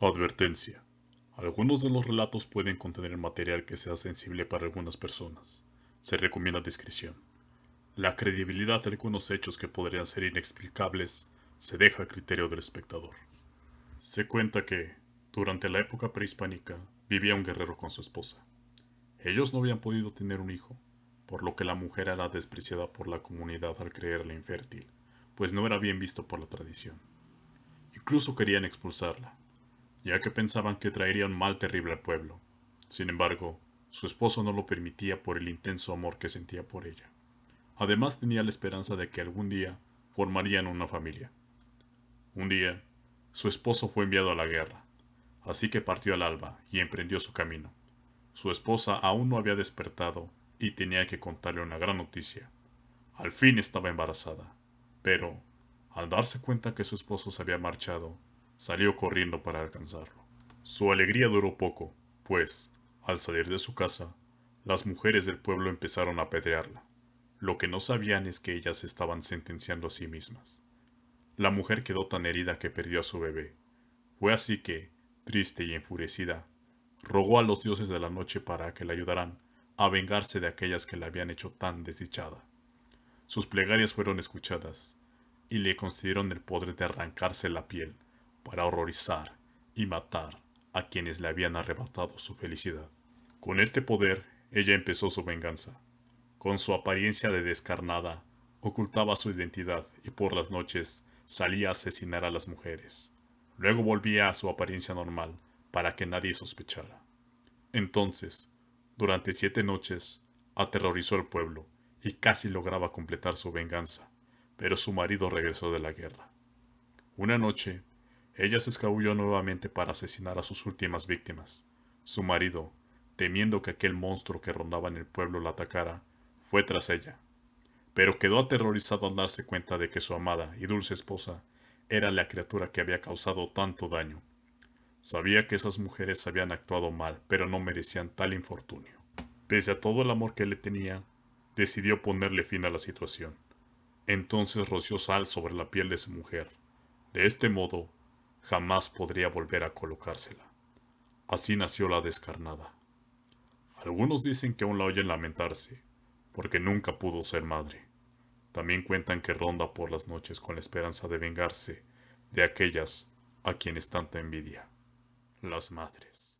Advertencia. Algunos de los relatos pueden contener material que sea sensible para algunas personas. Se recomienda discreción. La credibilidad de algunos hechos que podrían ser inexplicables se deja a criterio del espectador. Se cuenta que, durante la época prehispánica, vivía un guerrero con su esposa. Ellos no habían podido tener un hijo, por lo que la mujer era despreciada por la comunidad al creerla infértil, pues no era bien visto por la tradición. Incluso querían expulsarla, ya que pensaban que traería un mal terrible al pueblo. Sin embargo, su esposo no lo permitía por el intenso amor que sentía por ella. Además tenía la esperanza de que algún día formarían una familia. Un día, su esposo fue enviado a la guerra, así que partió al alba y emprendió su camino. Su esposa aún no había despertado y tenía que contarle una gran noticia. Al fin estaba embarazada, pero, al darse cuenta que su esposo se había marchado, salió corriendo para alcanzarlo. Su alegría duró poco, pues, al salir de su casa, las mujeres del pueblo empezaron a apedrearla. Lo que no sabían es que ellas estaban sentenciando a sí mismas. La mujer quedó tan herida que perdió a su bebé. Fue así que, triste y enfurecida, rogó a los dioses de la noche para que la ayudaran a vengarse de aquellas que la habían hecho tan desdichada. Sus plegarias fueron escuchadas, y le concedieron el poder de arrancarse la piel para horrorizar y matar a quienes le habían arrebatado su felicidad. Con este poder, ella empezó su venganza. Con su apariencia de descarnada, ocultaba su identidad y por las noches salía a asesinar a las mujeres. Luego volvía a su apariencia normal para que nadie sospechara. Entonces, durante siete noches, aterrorizó al pueblo y casi lograba completar su venganza, pero su marido regresó de la guerra. Una noche, ella se escabulló nuevamente para asesinar a sus últimas víctimas. Su marido, temiendo que aquel monstruo que rondaba en el pueblo la atacara, fue tras ella, pero quedó aterrorizado al darse cuenta de que su amada y dulce esposa era la criatura que había causado tanto daño. Sabía que esas mujeres habían actuado mal, pero no merecían tal infortunio. Pese a todo el amor que le tenía, decidió ponerle fin a la situación. Entonces roció sal sobre la piel de su mujer. De este modo, jamás podría volver a colocársela. Así nació la descarnada. Algunos dicen que aún la oyen lamentarse, porque nunca pudo ser madre. También cuentan que ronda por las noches con la esperanza de vengarse de aquellas a quienes tanta envidia, las madres.